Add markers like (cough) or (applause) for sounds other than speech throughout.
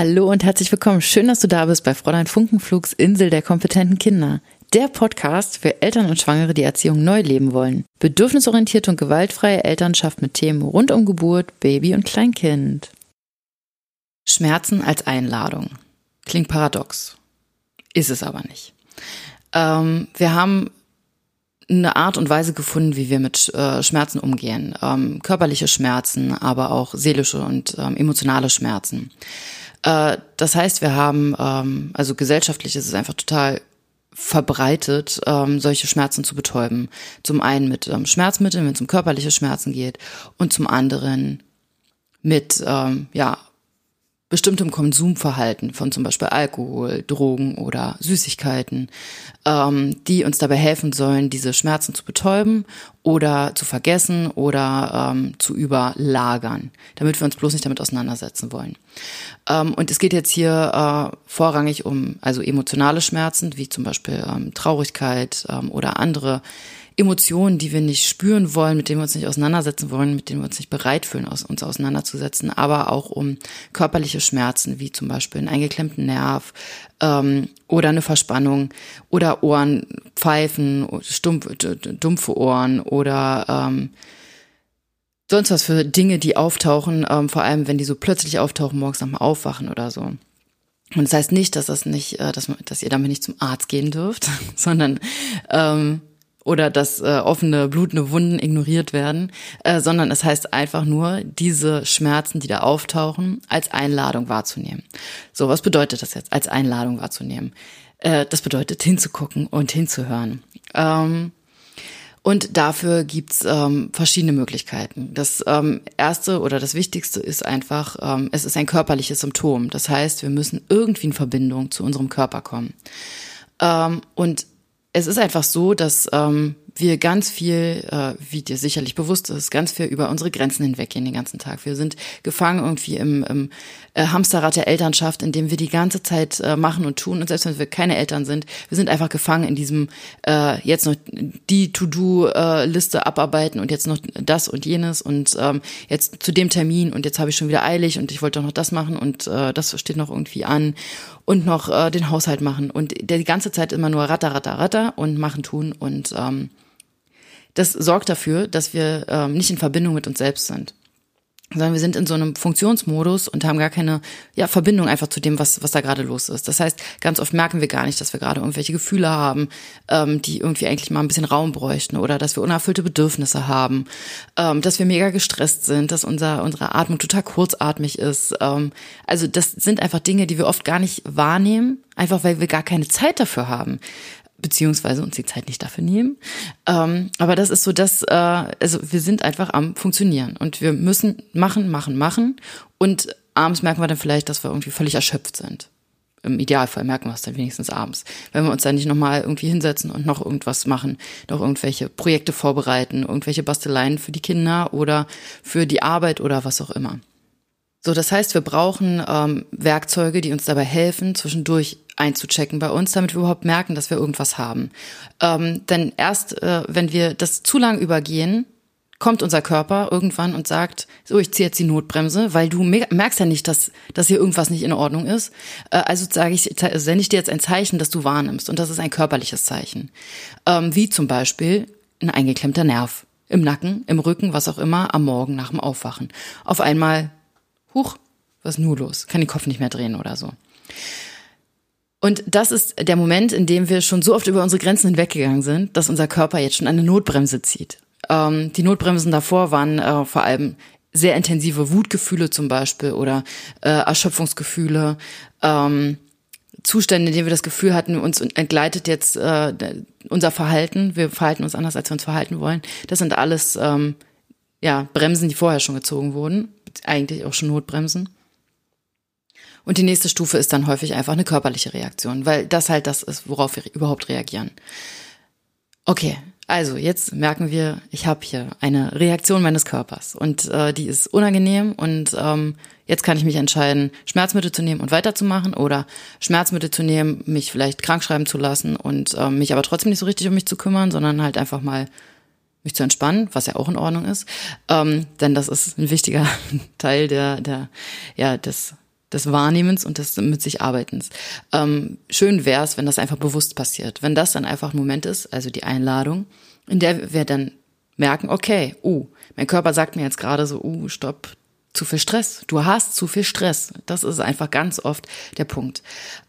Hallo und herzlich willkommen. Schön, dass du da bist bei Fräulein Funkenflugs Insel der kompetenten Kinder. Der Podcast für Eltern und Schwangere, die Erziehung neu leben wollen. Bedürfnisorientierte und gewaltfreie Elternschaft mit Themen rund um Geburt, Baby und Kleinkind. Schmerzen als Einladung. Klingt paradox. Ist es aber nicht. Ähm, wir haben eine Art und Weise gefunden, wie wir mit äh, Schmerzen umgehen. Ähm, körperliche Schmerzen, aber auch seelische und ähm, emotionale Schmerzen. Äh, das heißt, wir haben, ähm, also gesellschaftlich ist es einfach total verbreitet, ähm, solche Schmerzen zu betäuben. Zum einen mit ähm, Schmerzmitteln, wenn es um körperliche Schmerzen geht, und zum anderen mit ähm, ja bestimmtem Konsumverhalten von zum Beispiel Alkohol, Drogen oder Süßigkeiten, ähm, die uns dabei helfen sollen, diese Schmerzen zu betäuben oder zu vergessen oder ähm, zu überlagern, damit wir uns bloß nicht damit auseinandersetzen wollen. Ähm, und es geht jetzt hier äh, vorrangig um also emotionale Schmerzen, wie zum Beispiel ähm, Traurigkeit ähm, oder andere Emotionen, die wir nicht spüren wollen, mit denen wir uns nicht auseinandersetzen wollen, mit denen wir uns nicht bereit fühlen, uns auseinanderzusetzen, aber auch um körperliche Schmerzen, wie zum Beispiel einen eingeklemmten Nerv ähm, oder eine Verspannung oder Ohrenpfeifen, stumpf, dumpfe Ohren oder ähm, sonst was für Dinge, die auftauchen, ähm, vor allem wenn die so plötzlich auftauchen, morgens dem Aufwachen oder so. Und das heißt nicht, dass das nicht, äh, dass, dass ihr damit nicht zum Arzt gehen dürft, (laughs) sondern ähm, oder dass äh, offene, blutende Wunden ignoriert werden, äh, sondern es heißt einfach nur, diese Schmerzen, die da auftauchen, als Einladung wahrzunehmen. So, was bedeutet das jetzt, als Einladung wahrzunehmen? Äh, das bedeutet hinzugucken und hinzuhören. Ähm, und dafür gibt's ähm, verschiedene Möglichkeiten. Das ähm, erste oder das Wichtigste ist einfach, ähm, es ist ein körperliches Symptom. Das heißt, wir müssen irgendwie in Verbindung zu unserem Körper kommen. Ähm, und es ist einfach so, dass ähm, wir ganz viel, äh, wie dir sicherlich bewusst ist, ganz viel über unsere Grenzen hinweggehen den ganzen Tag. Wir sind gefangen irgendwie im, im äh, Hamsterrad der Elternschaft, in dem wir die ganze Zeit äh, machen und tun. Und selbst wenn wir keine Eltern sind, wir sind einfach gefangen in diesem äh, jetzt noch die To-Do-Liste abarbeiten und jetzt noch das und jenes und ähm, jetzt zu dem Termin und jetzt habe ich schon wieder eilig und ich wollte doch noch das machen und äh, das steht noch irgendwie an und noch äh, den Haushalt machen. Und der die ganze Zeit immer nur ratter, ratter, ratter und machen, tun. Und ähm, das sorgt dafür, dass wir ähm, nicht in Verbindung mit uns selbst sind sondern wir sind in so einem Funktionsmodus und haben gar keine ja, Verbindung einfach zu dem, was, was da gerade los ist. Das heißt, ganz oft merken wir gar nicht, dass wir gerade irgendwelche Gefühle haben, ähm, die irgendwie eigentlich mal ein bisschen Raum bräuchten oder dass wir unerfüllte Bedürfnisse haben, ähm, dass wir mega gestresst sind, dass unser, unsere Atmung total kurzatmig ist. Ähm, also das sind einfach Dinge, die wir oft gar nicht wahrnehmen, einfach weil wir gar keine Zeit dafür haben beziehungsweise uns die Zeit nicht dafür nehmen. Ähm, aber das ist so, dass äh, also wir sind einfach am funktionieren und wir müssen machen, machen, machen und abends merken wir dann vielleicht, dass wir irgendwie völlig erschöpft sind. Im Idealfall merken wir es dann wenigstens abends, wenn wir uns dann nicht nochmal irgendwie hinsetzen und noch irgendwas machen, noch irgendwelche Projekte vorbereiten, irgendwelche Basteleien für die Kinder oder für die Arbeit oder was auch immer. So, das heißt, wir brauchen ähm, Werkzeuge, die uns dabei helfen, zwischendurch einzuchecken bei uns, damit wir überhaupt merken, dass wir irgendwas haben. Ähm, denn erst, äh, wenn wir das zu lang übergehen, kommt unser Körper irgendwann und sagt, so, ich ziehe jetzt die Notbremse, weil du merkst ja nicht, dass, dass hier irgendwas nicht in Ordnung ist. Äh, also sage ich, sende ich dir jetzt ein Zeichen, das du wahrnimmst. Und das ist ein körperliches Zeichen. Ähm, wie zum Beispiel ein eingeklemmter Nerv. Im Nacken, im Rücken, was auch immer, am Morgen nach dem Aufwachen. Auf einmal huch, was ist nur los? Kann den Kopf nicht mehr drehen oder so. Und das ist der Moment, in dem wir schon so oft über unsere Grenzen hinweggegangen sind, dass unser Körper jetzt schon eine Notbremse zieht. Ähm, die Notbremsen davor waren äh, vor allem sehr intensive Wutgefühle zum Beispiel oder äh, Erschöpfungsgefühle, ähm, Zustände, in denen wir das Gefühl hatten, uns entgleitet jetzt äh, unser Verhalten, wir verhalten uns anders, als wir uns verhalten wollen. Das sind alles ähm, ja Bremsen, die vorher schon gezogen wurden eigentlich auch schon Notbremsen. Und die nächste Stufe ist dann häufig einfach eine körperliche Reaktion, weil das halt das ist, worauf wir überhaupt reagieren. Okay, also jetzt merken wir, ich habe hier eine Reaktion meines Körpers und äh, die ist unangenehm und ähm, jetzt kann ich mich entscheiden, Schmerzmittel zu nehmen und weiterzumachen oder Schmerzmittel zu nehmen, mich vielleicht krank schreiben zu lassen und ähm, mich aber trotzdem nicht so richtig um mich zu kümmern, sondern halt einfach mal mich zu entspannen, was ja auch in Ordnung ist, ähm, denn das ist ein wichtiger (laughs) Teil der, der, ja, des des Wahrnehmens und des mit sich Arbeitens. Ähm, schön wäre es, wenn das einfach bewusst passiert. Wenn das dann einfach ein Moment ist, also die Einladung, in der wir dann merken, okay, uh, mein Körper sagt mir jetzt gerade so, uh, stopp, zu viel Stress. Du hast zu viel Stress. Das ist einfach ganz oft der Punkt.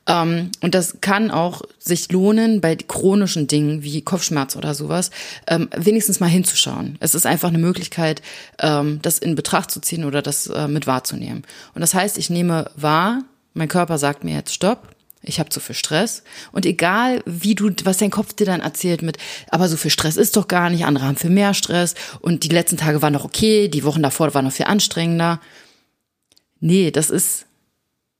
Ähm, und das kann auch sich lohnen bei chronischen Dingen wie Kopfschmerz oder sowas, ähm, wenigstens mal hinzuschauen. Es ist einfach eine Möglichkeit, ähm, das in Betracht zu ziehen oder das äh, mit wahrzunehmen. Und das heißt, ich nehme wahr, mein Körper sagt mir jetzt Stopp ich habe zu viel Stress. Und egal, wie du, was dein Kopf dir dann erzählt mit, aber so viel Stress ist doch gar nicht, andere haben viel mehr Stress und die letzten Tage waren noch okay, die Wochen davor waren noch viel anstrengender. Nee, das ist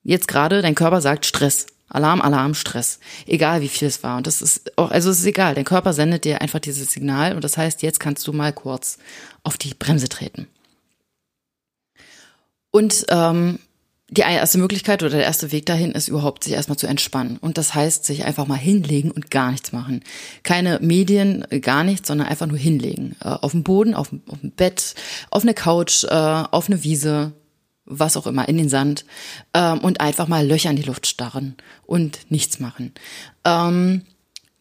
jetzt gerade, dein Körper sagt Stress. Alarm, Alarm, Stress. Egal wie viel es war. Und das ist auch, also es ist egal. Dein Körper sendet dir einfach dieses Signal und das heißt, jetzt kannst du mal kurz auf die Bremse treten. Und ähm, die erste Möglichkeit oder der erste Weg dahin ist überhaupt, sich erstmal zu entspannen. Und das heißt, sich einfach mal hinlegen und gar nichts machen. Keine Medien, gar nichts, sondern einfach nur hinlegen. Äh, auf dem Boden, auf, dem Bett, auf eine Couch, äh, auf eine Wiese, was auch immer, in den Sand. Ähm, und einfach mal Löcher in die Luft starren und nichts machen.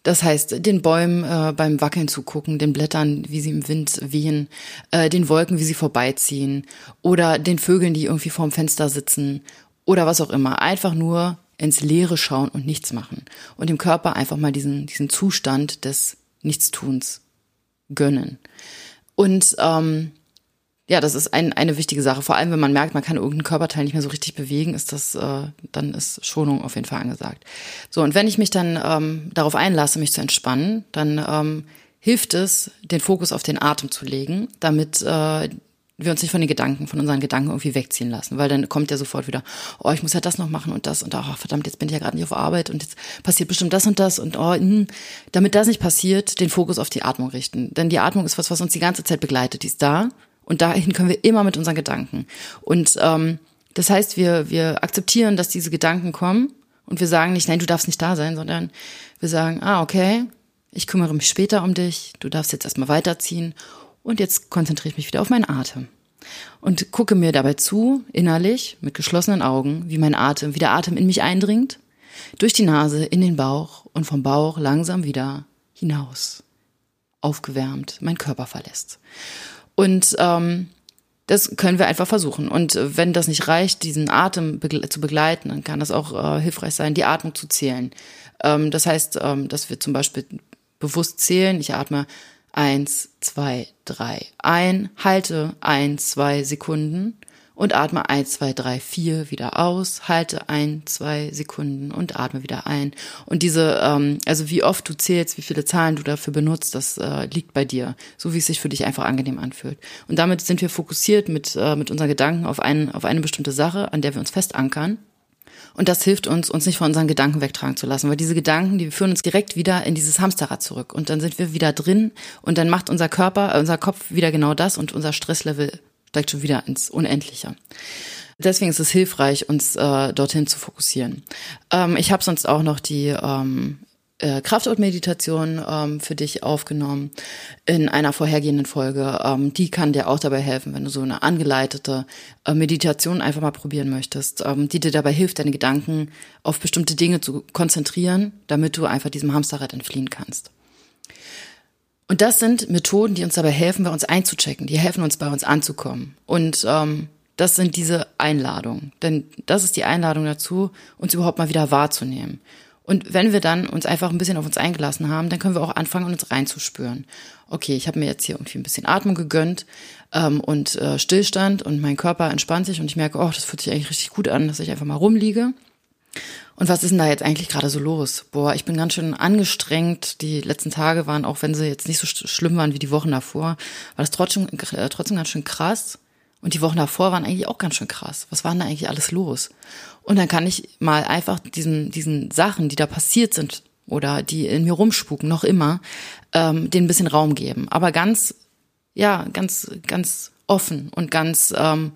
Das heißt, den Bäumen äh, beim Wackeln zugucken, den Blättern, wie sie im Wind wehen, äh, den Wolken, wie sie vorbeiziehen oder den Vögeln, die irgendwie vorm Fenster sitzen oder was auch immer. Einfach nur ins Leere schauen und nichts machen und dem Körper einfach mal diesen, diesen Zustand des Nichtstuns gönnen. Und ähm, ja, das ist ein, eine wichtige Sache. Vor allem, wenn man merkt, man kann irgendeinen Körperteil nicht mehr so richtig bewegen, ist das, äh, dann ist Schonung auf jeden Fall angesagt. So, und wenn ich mich dann ähm, darauf einlasse, mich zu entspannen, dann ähm, hilft es, den Fokus auf den Atem zu legen, damit äh, wir uns nicht von den Gedanken, von unseren Gedanken irgendwie wegziehen lassen, weil dann kommt ja sofort wieder, oh, ich muss ja das noch machen und das und oh, verdammt, jetzt bin ich ja gerade nicht auf Arbeit und jetzt passiert bestimmt das und das und oh, mh. Hm. damit das nicht passiert, den Fokus auf die Atmung richten, denn die Atmung ist was, was uns die ganze Zeit begleitet, die ist da, und dahin können wir immer mit unseren Gedanken. Und ähm, das heißt, wir, wir akzeptieren, dass diese Gedanken kommen und wir sagen nicht, nein, du darfst nicht da sein, sondern wir sagen, ah, okay, ich kümmere mich später um dich, du darfst jetzt erstmal weiterziehen und jetzt konzentriere ich mich wieder auf meinen Atem. Und gucke mir dabei zu, innerlich, mit geschlossenen Augen, wie mein Atem, wie der Atem in mich eindringt, durch die Nase, in den Bauch und vom Bauch langsam wieder hinaus, aufgewärmt, mein Körper verlässt. Und ähm, das können wir einfach versuchen. Und wenn das nicht reicht, diesen Atem begle zu begleiten, dann kann das auch äh, hilfreich sein, die Atmung zu zählen. Ähm, das heißt, ähm, dass wir zum Beispiel bewusst zählen. Ich atme eins, zwei, drei ein, halte eins, zwei Sekunden und atme eins, zwei, drei, vier wieder aus, halte ein, zwei Sekunden und atme wieder ein. Und diese, ähm, also wie oft du zählst, wie viele Zahlen du dafür benutzt, das äh, liegt bei dir, so wie es sich für dich einfach angenehm anfühlt. Und damit sind wir fokussiert mit, äh, mit unseren Gedanken auf, ein, auf eine bestimmte Sache, an der wir uns fest ankern. Und das hilft uns, uns nicht von unseren Gedanken wegtragen zu lassen, weil diese Gedanken, die führen uns direkt wieder in dieses Hamsterrad zurück. Und dann sind wir wieder drin und dann macht unser Körper, unser Kopf wieder genau das und unser Stresslevel steigt schon wieder ins Unendliche. Deswegen ist es hilfreich, uns äh, dorthin zu fokussieren. Ähm, ich habe sonst auch noch die ähm, äh, Kraftort-Meditation ähm, für dich aufgenommen in einer vorhergehenden Folge. Ähm, die kann dir auch dabei helfen, wenn du so eine angeleitete äh, Meditation einfach mal probieren möchtest, ähm, die dir dabei hilft, deine Gedanken auf bestimmte Dinge zu konzentrieren, damit du einfach diesem Hamsterrad entfliehen kannst. Und das sind Methoden, die uns dabei helfen, bei uns einzuchecken, die helfen uns, bei uns anzukommen. Und ähm, das sind diese Einladungen. Denn das ist die Einladung dazu, uns überhaupt mal wieder wahrzunehmen. Und wenn wir dann uns einfach ein bisschen auf uns eingelassen haben, dann können wir auch anfangen, uns reinzuspüren. Okay, ich habe mir jetzt hier irgendwie ein bisschen Atmung gegönnt ähm, und äh, Stillstand und mein Körper entspannt sich und ich merke, oh, das fühlt sich eigentlich richtig gut an, dass ich einfach mal rumliege. Und was ist denn da jetzt eigentlich gerade so los? Boah, ich bin ganz schön angestrengt. Die letzten Tage waren, auch wenn sie jetzt nicht so schlimm waren wie die Wochen davor, war das trotzdem, äh, trotzdem ganz schön krass. Und die Wochen davor waren eigentlich auch ganz schön krass. Was war denn da eigentlich alles los? Und dann kann ich mal einfach diesen, diesen Sachen, die da passiert sind oder die in mir rumspuken, noch immer, ähm, den ein bisschen Raum geben. Aber ganz, ja, ganz, ganz offen und ganz ähm,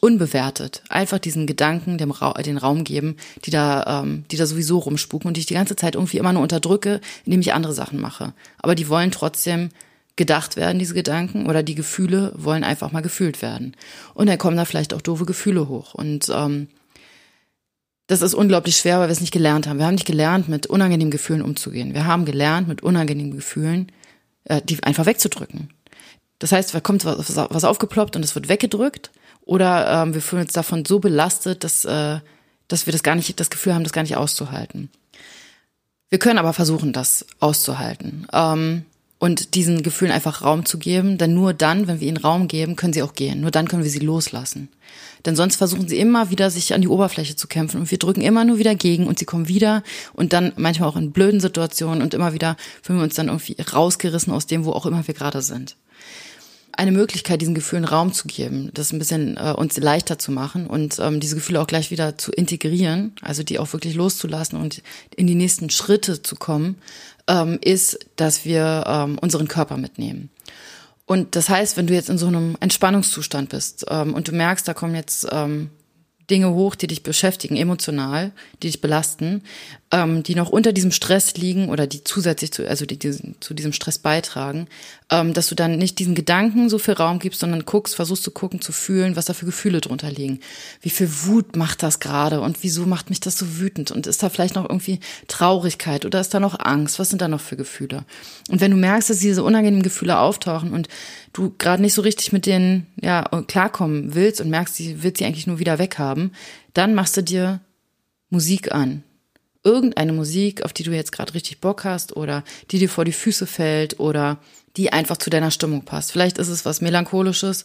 unbewertet einfach diesen Gedanken dem Ra den Raum geben, die da, ähm, die da sowieso rumspuken und die ich die ganze Zeit irgendwie immer nur unterdrücke, indem ich andere Sachen mache. Aber die wollen trotzdem gedacht werden, diese Gedanken, oder die Gefühle wollen einfach mal gefühlt werden. Und dann kommen da vielleicht auch doofe Gefühle hoch. Und ähm, das ist unglaublich schwer, weil wir es nicht gelernt haben. Wir haben nicht gelernt, mit unangenehmen Gefühlen umzugehen. Wir haben gelernt, mit unangenehmen Gefühlen äh, die einfach wegzudrücken. Das heißt, da kommt was, was aufgeploppt und es wird weggedrückt. Oder ähm, wir fühlen uns davon so belastet, dass, äh, dass wir das gar nicht, das Gefühl haben, das gar nicht auszuhalten. Wir können aber versuchen, das auszuhalten. Ähm, und diesen Gefühlen einfach Raum zu geben, denn nur dann, wenn wir ihnen Raum geben, können sie auch gehen. Nur dann können wir sie loslassen. Denn sonst versuchen sie immer wieder, sich an die Oberfläche zu kämpfen und wir drücken immer nur wieder gegen und sie kommen wieder und dann manchmal auch in blöden Situationen und immer wieder fühlen wir uns dann irgendwie rausgerissen aus dem, wo auch immer wir gerade sind. Eine Möglichkeit, diesen Gefühlen Raum zu geben, das ein bisschen äh, uns leichter zu machen und ähm, diese Gefühle auch gleich wieder zu integrieren, also die auch wirklich loszulassen und in die nächsten Schritte zu kommen, ähm, ist, dass wir ähm, unseren Körper mitnehmen. Und das heißt, wenn du jetzt in so einem Entspannungszustand bist ähm, und du merkst, da kommen jetzt ähm, Dinge hoch, die dich beschäftigen, emotional, die dich belasten, ähm, die noch unter diesem Stress liegen oder die zusätzlich zu, also die, die zu diesem Stress beitragen, ähm, dass du dann nicht diesen Gedanken so viel Raum gibst, sondern guckst, versuchst zu gucken, zu fühlen, was da für Gefühle drunter liegen. Wie viel Wut macht das gerade und wieso macht mich das so wütend? Und ist da vielleicht noch irgendwie Traurigkeit oder ist da noch Angst? Was sind da noch für Gefühle? Und wenn du merkst, dass diese unangenehmen Gefühle auftauchen und du gerade nicht so richtig mit denen ja klarkommen willst und merkst, sie willst sie eigentlich nur wieder weghaben, dann machst du dir Musik an. Irgendeine Musik, auf die du jetzt gerade richtig Bock hast oder die dir vor die Füße fällt oder die einfach zu deiner Stimmung passt. Vielleicht ist es was melancholisches,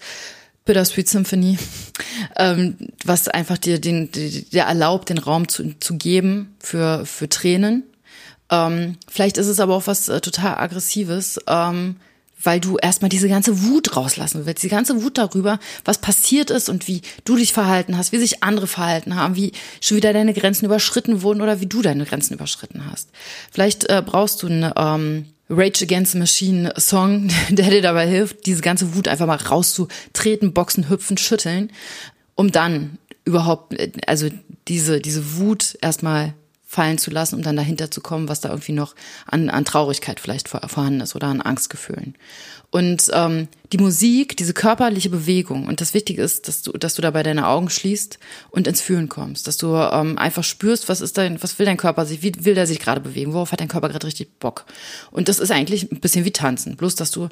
Bittersweet Symphony, (laughs) ähm, was einfach dir den, dir erlaubt, den Raum zu, zu geben für für Tränen. Ähm, vielleicht ist es aber auch was äh, total aggressives. Ähm, weil du erstmal diese ganze Wut rauslassen willst, die ganze Wut darüber, was passiert ist und wie du dich verhalten hast, wie sich andere verhalten haben, wie schon wieder deine Grenzen überschritten wurden oder wie du deine Grenzen überschritten hast. Vielleicht äh, brauchst du einen ähm, Rage Against the Machine Song, (laughs) der dir dabei hilft, diese ganze Wut einfach mal rauszutreten, boxen, hüpfen, schütteln, um dann überhaupt, äh, also diese, diese Wut erstmal fallen zu lassen, um dann dahinter zu kommen, was da irgendwie noch an, an Traurigkeit vielleicht vorhanden ist oder an Angstgefühlen. Und ähm, die Musik, diese körperliche Bewegung und das Wichtige ist, dass du, dass du dabei deine Augen schließt und ins Fühlen kommst, dass du ähm, einfach spürst, was ist dein, was will dein Körper sich, wie will der sich gerade bewegen, worauf hat dein Körper gerade richtig Bock. Und das ist eigentlich ein bisschen wie Tanzen, bloß dass du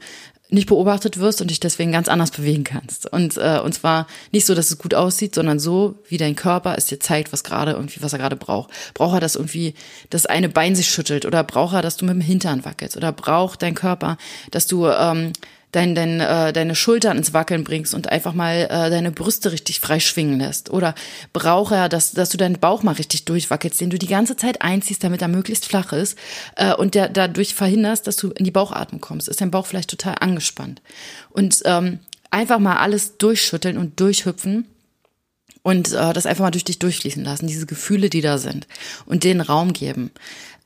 nicht beobachtet wirst und dich deswegen ganz anders bewegen kannst. Und, äh, und zwar nicht so, dass es gut aussieht, sondern so, wie dein Körper es dir zeigt, was gerade irgendwie, was er gerade braucht. Braucht er, dass irgendwie das eine Bein sich schüttelt oder braucht er, dass du mit dem Hintern wackelst oder braucht dein Körper, dass du ähm, dein, dein, äh, deine Schultern ins Wackeln bringst und einfach mal äh, deine Brüste richtig frei schwingen lässt. Oder braucht er, dass, dass du deinen Bauch mal richtig durchwackelst, den du die ganze Zeit einziehst, damit er möglichst flach ist äh, und der dadurch verhinderst, dass du in die Bauchatmung kommst. Ist dein Bauch vielleicht total angespannt. Und ähm, einfach mal alles durchschütteln und durchhüpfen und äh, das einfach mal durch dich durchfließen lassen, diese Gefühle, die da sind und denen Raum geben.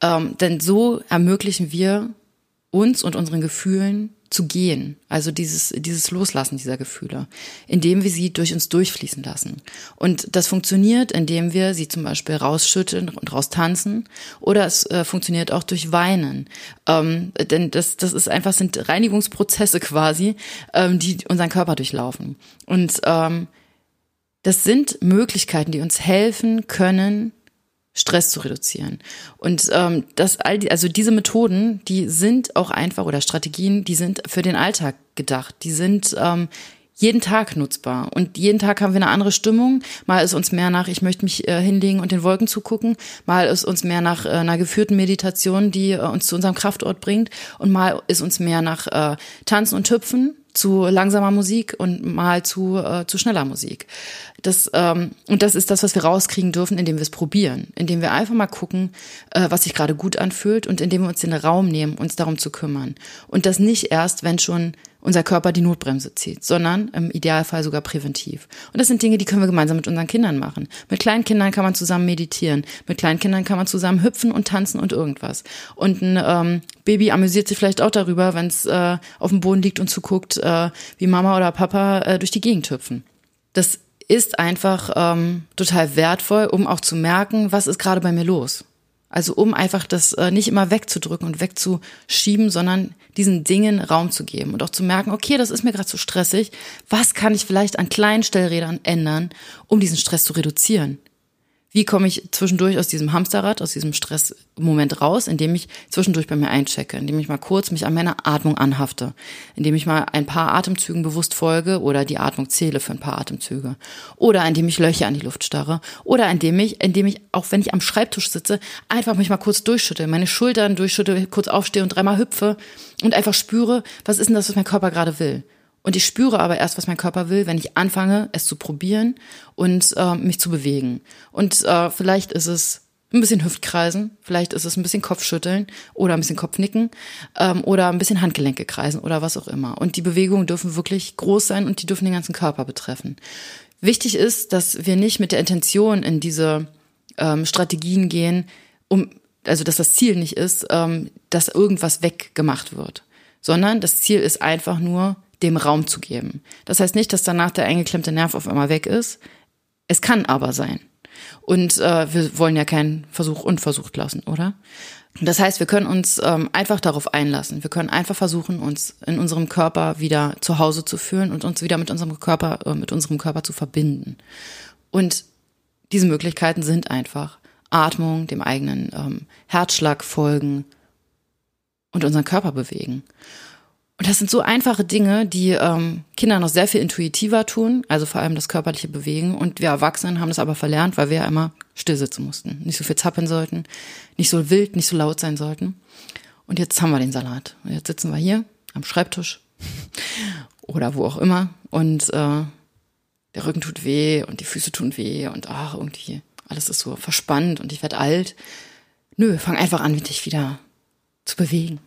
Ähm, denn so ermöglichen wir uns und unseren Gefühlen zu gehen, also dieses, dieses Loslassen dieser Gefühle, indem wir sie durch uns durchfließen lassen. Und das funktioniert, indem wir sie zum Beispiel rausschütteln und raustanzen oder es äh, funktioniert auch durch Weinen. Ähm, denn das, das ist einfach, sind Reinigungsprozesse (laughs) quasi, ähm, die unseren Körper durchlaufen. Und ähm, das sind Möglichkeiten, die uns helfen können, Stress zu reduzieren. Und ähm, das all die, also diese Methoden, die sind auch einfach oder Strategien, die sind für den Alltag gedacht. Die sind ähm, jeden Tag nutzbar. Und jeden Tag haben wir eine andere Stimmung. Mal ist uns mehr nach, ich möchte mich äh, hinlegen und den Wolken zugucken. Mal ist uns mehr nach äh, einer geführten Meditation, die äh, uns zu unserem Kraftort bringt. Und mal ist uns mehr nach äh, Tanzen und Hüpfen zu langsamer Musik und mal zu, äh, zu schneller Musik. Das, ähm, und das ist das, was wir rauskriegen dürfen, indem wir es probieren, indem wir einfach mal gucken, äh, was sich gerade gut anfühlt und indem wir uns den Raum nehmen, uns darum zu kümmern. Und das nicht erst, wenn schon unser Körper die Notbremse zieht, sondern im Idealfall sogar präventiv. Und das sind Dinge, die können wir gemeinsam mit unseren Kindern machen. Mit kleinen Kindern kann man zusammen meditieren, mit kleinen Kindern kann man zusammen hüpfen und tanzen und irgendwas. Und ein ähm, Baby amüsiert sich vielleicht auch darüber, wenn es äh, auf dem Boden liegt und zuguckt, äh, wie Mama oder Papa äh, durch die Gegend hüpfen. Das ist einfach ähm, total wertvoll, um auch zu merken, was ist gerade bei mir los. Also um einfach das äh, nicht immer wegzudrücken und wegzuschieben, sondern diesen Dingen Raum zu geben und auch zu merken, okay, das ist mir gerade zu stressig. Was kann ich vielleicht an kleinen Stellrädern ändern, um diesen Stress zu reduzieren? Wie komme ich zwischendurch aus diesem Hamsterrad, aus diesem Stressmoment raus, indem ich zwischendurch bei mir einchecke, indem ich mal kurz mich an meiner Atmung anhafte, indem ich mal ein paar Atemzügen bewusst folge oder die Atmung zähle für ein paar Atemzüge oder indem ich Löcher an die Luft starre oder indem ich, indem ich, auch wenn ich am Schreibtisch sitze, einfach mich mal kurz durchschütte, meine Schultern durchschütte, kurz aufstehe und dreimal hüpfe und einfach spüre, was ist denn das, was mein Körper gerade will. Und ich spüre aber erst, was mein Körper will, wenn ich anfange, es zu probieren und äh, mich zu bewegen. Und äh, vielleicht ist es ein bisschen Hüftkreisen, vielleicht ist es ein bisschen Kopfschütteln oder ein bisschen Kopfnicken ähm, oder ein bisschen Handgelenke kreisen oder was auch immer. Und die Bewegungen dürfen wirklich groß sein und die dürfen den ganzen Körper betreffen. Wichtig ist, dass wir nicht mit der Intention in diese ähm, Strategien gehen, um also dass das Ziel nicht ist, ähm, dass irgendwas weggemacht wird, sondern das Ziel ist einfach nur, dem Raum zu geben. Das heißt nicht, dass danach der eingeklemmte Nerv auf einmal weg ist. Es kann aber sein. Und äh, wir wollen ja keinen Versuch unversucht lassen, oder? Das heißt, wir können uns ähm, einfach darauf einlassen. Wir können einfach versuchen, uns in unserem Körper wieder zu Hause zu fühlen und uns wieder mit unserem Körper, äh, mit unserem Körper zu verbinden. Und diese Möglichkeiten sind einfach Atmung, dem eigenen ähm, Herzschlag folgen und unseren Körper bewegen. Und das sind so einfache Dinge, die ähm, Kinder noch sehr viel intuitiver tun, also vor allem das körperliche Bewegen. Und wir Erwachsenen haben das aber verlernt, weil wir ja immer still sitzen mussten, nicht so viel zappeln sollten, nicht so wild, nicht so laut sein sollten. Und jetzt haben wir den Salat. Und jetzt sitzen wir hier am Schreibtisch (laughs) oder wo auch immer und äh, der Rücken tut weh und die Füße tun weh und ach, irgendwie alles ist so verspannt und ich werde alt. Nö, fang einfach an, mit dich wieder zu bewegen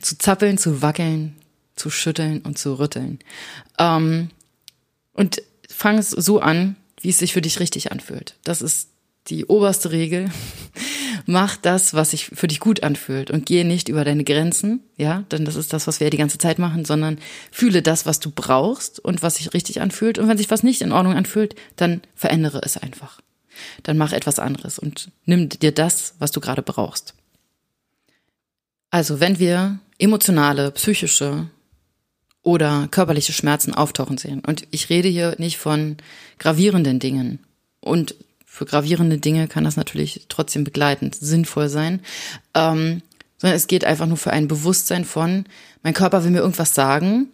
zu zappeln, zu wackeln, zu schütteln und zu rütteln. Ähm, und fang es so an, wie es sich für dich richtig anfühlt. Das ist die oberste Regel. (laughs) Mach das, was sich für dich gut anfühlt und gehe nicht über deine Grenzen, ja, denn das ist das, was wir ja die ganze Zeit machen, sondern fühle das, was du brauchst und was sich richtig anfühlt. Und wenn sich was nicht in Ordnung anfühlt, dann verändere es einfach. Dann mach etwas anderes und nimm dir das, was du gerade brauchst. Also, wenn wir emotionale, psychische oder körperliche Schmerzen auftauchen sehen. Und ich rede hier nicht von gravierenden Dingen. Und für gravierende Dinge kann das natürlich trotzdem begleitend sinnvoll sein. Ähm, sondern es geht einfach nur für ein Bewusstsein von, mein Körper will mir irgendwas sagen,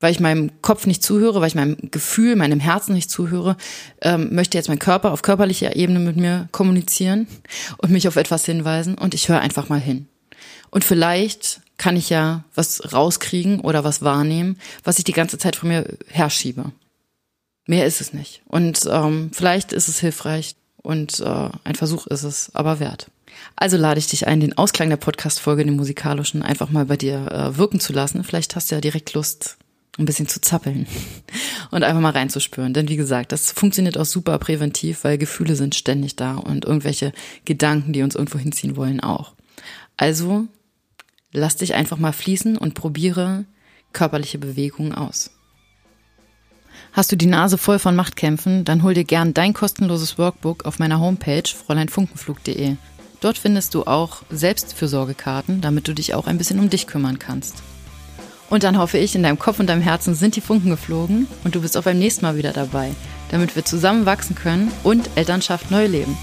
weil ich meinem Kopf nicht zuhöre, weil ich meinem Gefühl, meinem Herzen nicht zuhöre, ähm, möchte jetzt mein Körper auf körperlicher Ebene mit mir kommunizieren und mich auf etwas hinweisen und ich höre einfach mal hin. Und vielleicht kann ich ja was rauskriegen oder was wahrnehmen, was ich die ganze Zeit von mir herschiebe. Mehr ist es nicht. Und ähm, vielleicht ist es hilfreich und äh, ein Versuch ist es aber wert. Also lade ich dich ein, den Ausklang der Podcast-Folge, den musikalischen, einfach mal bei dir äh, wirken zu lassen. Vielleicht hast du ja direkt Lust, ein bisschen zu zappeln (laughs) und einfach mal reinzuspüren. Denn wie gesagt, das funktioniert auch super präventiv, weil Gefühle sind ständig da und irgendwelche Gedanken, die uns irgendwo hinziehen wollen, auch. Also Lass dich einfach mal fließen und probiere körperliche Bewegungen aus. Hast du die Nase voll von Machtkämpfen, dann hol dir gern dein kostenloses Workbook auf meiner Homepage fräuleinfunkenflug.de. Dort findest du auch Selbstfürsorgekarten, damit du dich auch ein bisschen um dich kümmern kannst. Und dann hoffe ich, in deinem Kopf und deinem Herzen sind die Funken geflogen und du bist auch beim nächsten Mal wieder dabei, damit wir zusammen wachsen können und Elternschaft neu leben.